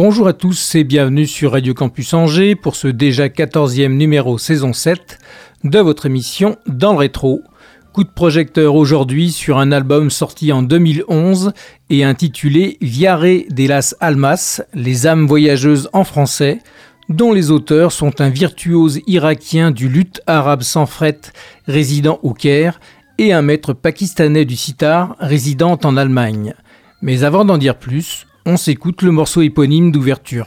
Bonjour à tous et bienvenue sur Radio Campus Angers pour ce déjà 14e numéro saison 7 de votre émission Dans le rétro. Coup de projecteur aujourd'hui sur un album sorti en 2011 et intitulé Viare de las Almas, les âmes voyageuses en français, dont les auteurs sont un virtuose irakien du luth arabe sans fret résidant au Caire et un maître pakistanais du sitar résidant en Allemagne. Mais avant d'en dire plus, on s'écoute le morceau éponyme d'ouverture.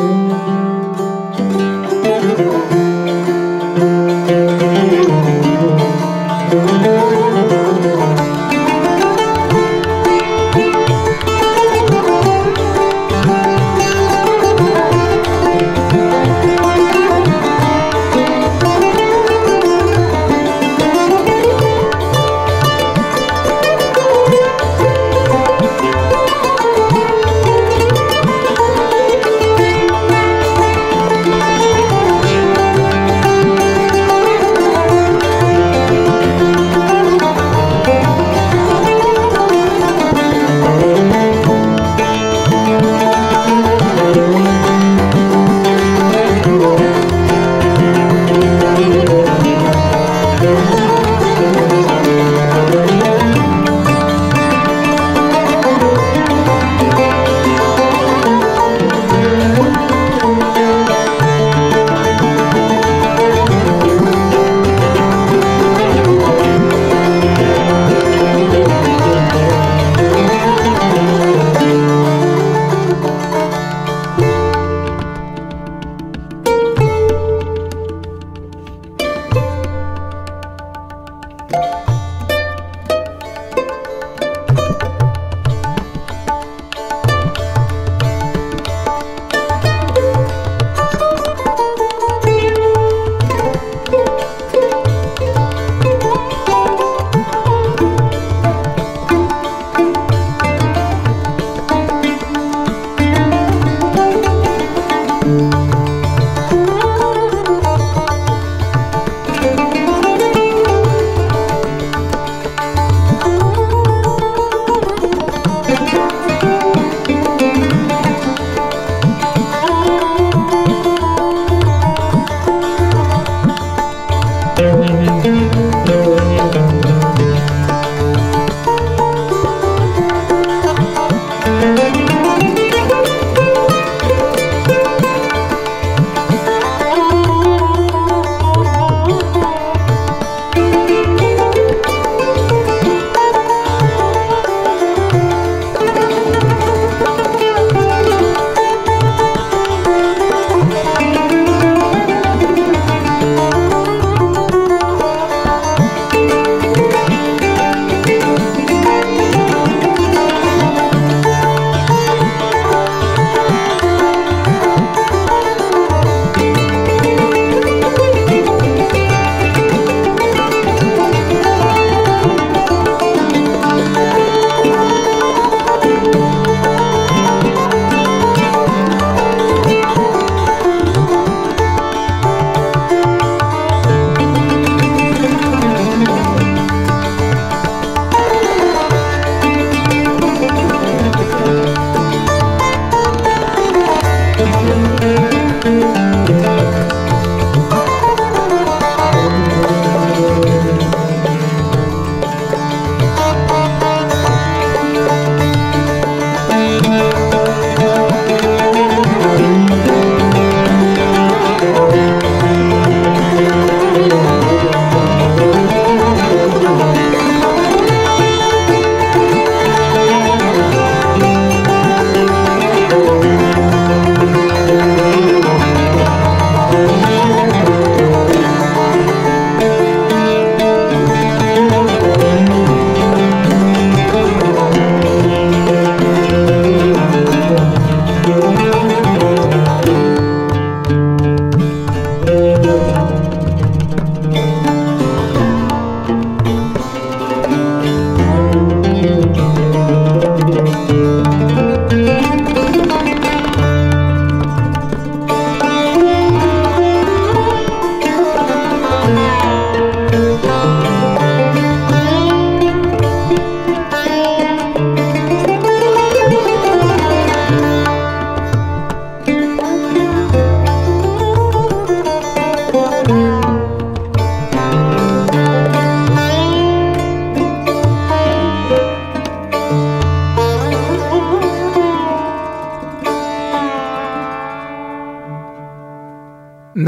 Música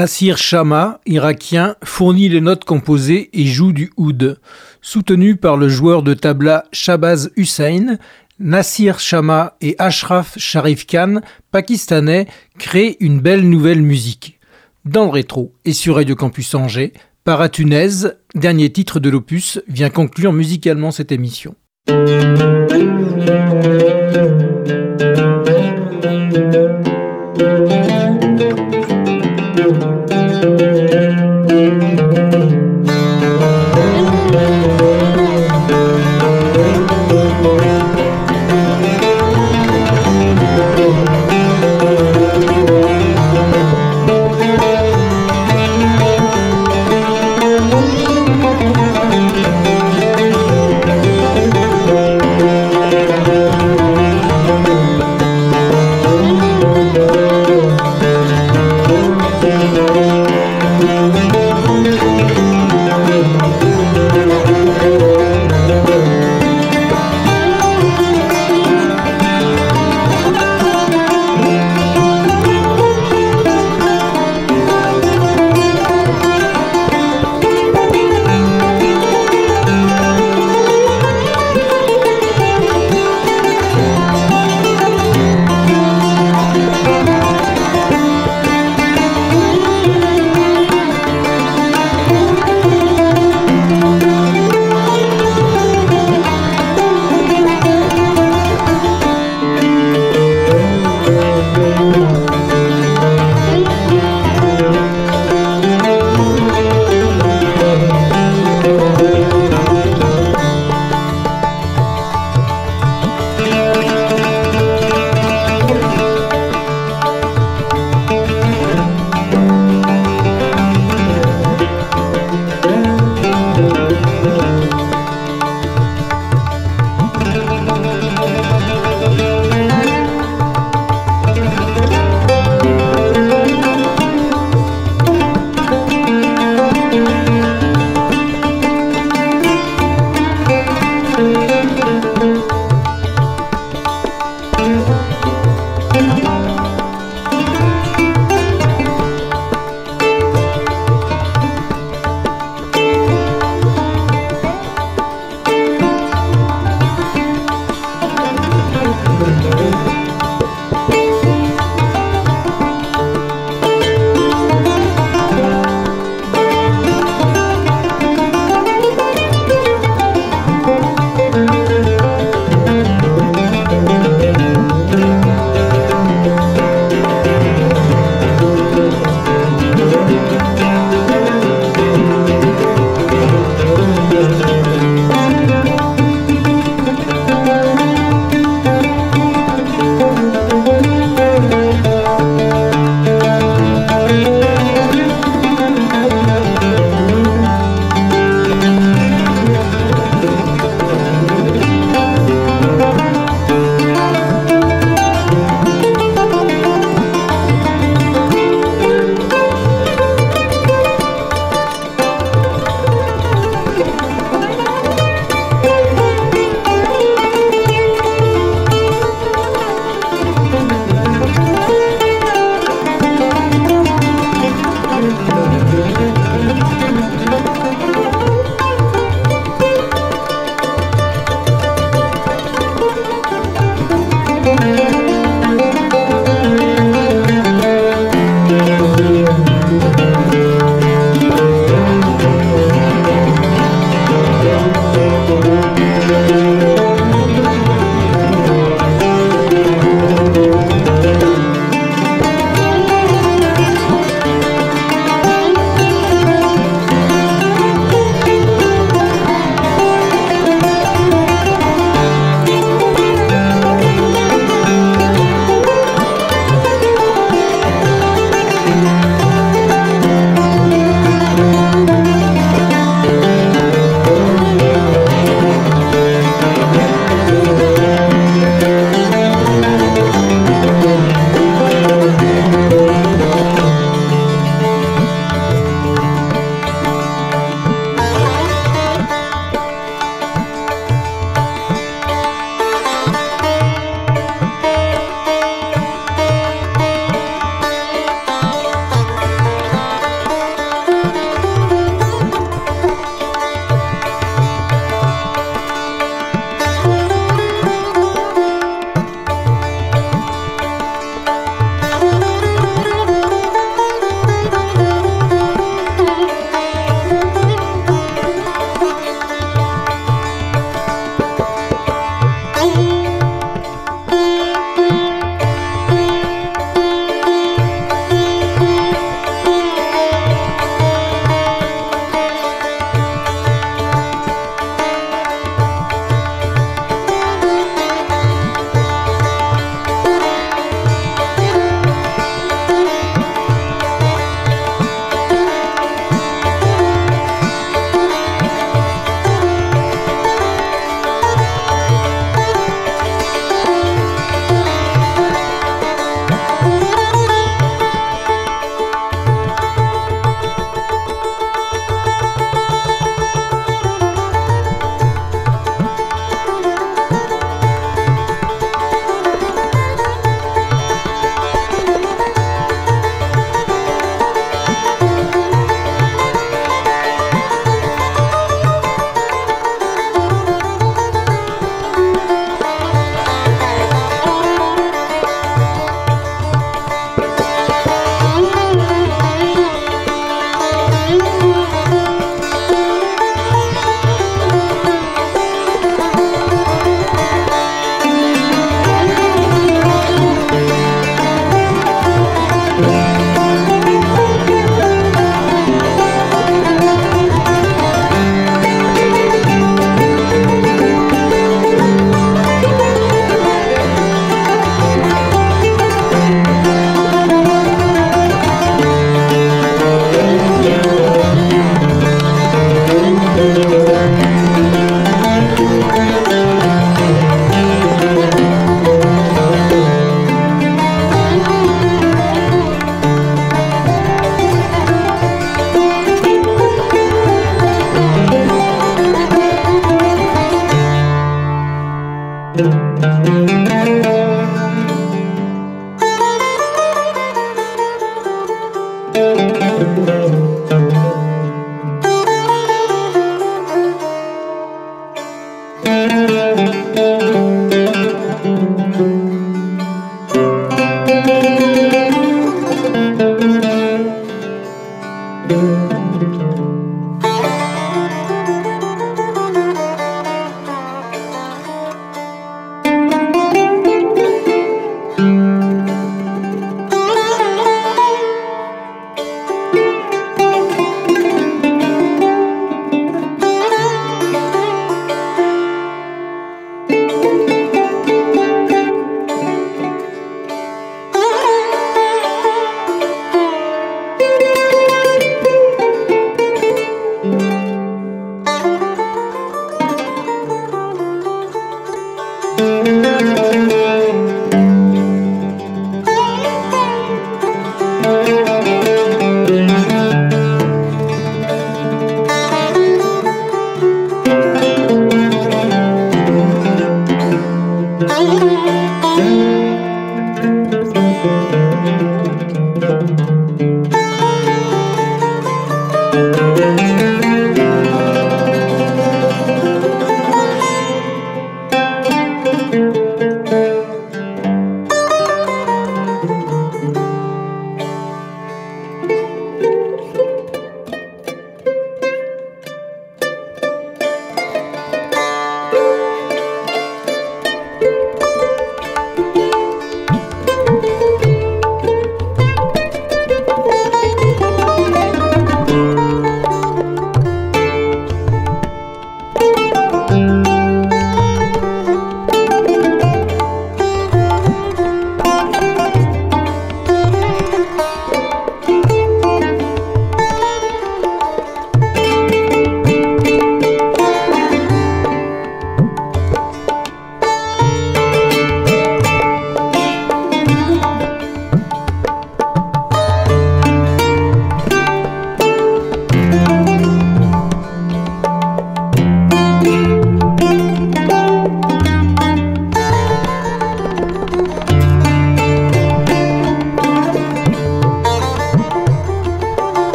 Nasir Shama, irakien, fournit les notes composées et joue du oud. Soutenu par le joueur de tabla Shabaz Hussein, Nasir Shama et Ashraf Sharif Khan, pakistanais, créent une belle nouvelle musique. Dans le rétro et sur Radio Campus Angers, Paratunaise, dernier titre de l'opus, vient conclure musicalement cette émission.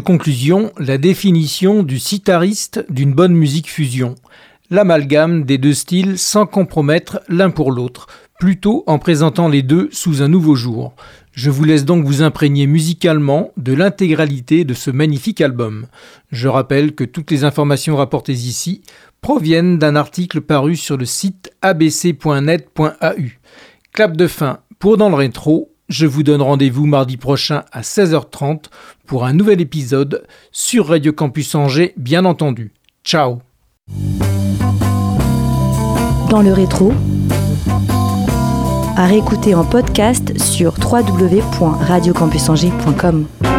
Conclusion, la définition du sitariste d'une bonne musique fusion. L'amalgame des deux styles sans compromettre l'un pour l'autre, plutôt en présentant les deux sous un nouveau jour. Je vous laisse donc vous imprégner musicalement de l'intégralité de ce magnifique album. Je rappelle que toutes les informations rapportées ici proviennent d'un article paru sur le site abc.net.au. Clap de fin pour dans le rétro, je vous donne rendez-vous mardi prochain à 16h30 pour un nouvel épisode sur Radio Campus Angers, bien entendu. Ciao Dans le rétro, à réécouter en podcast sur www.radiocampusangers.com.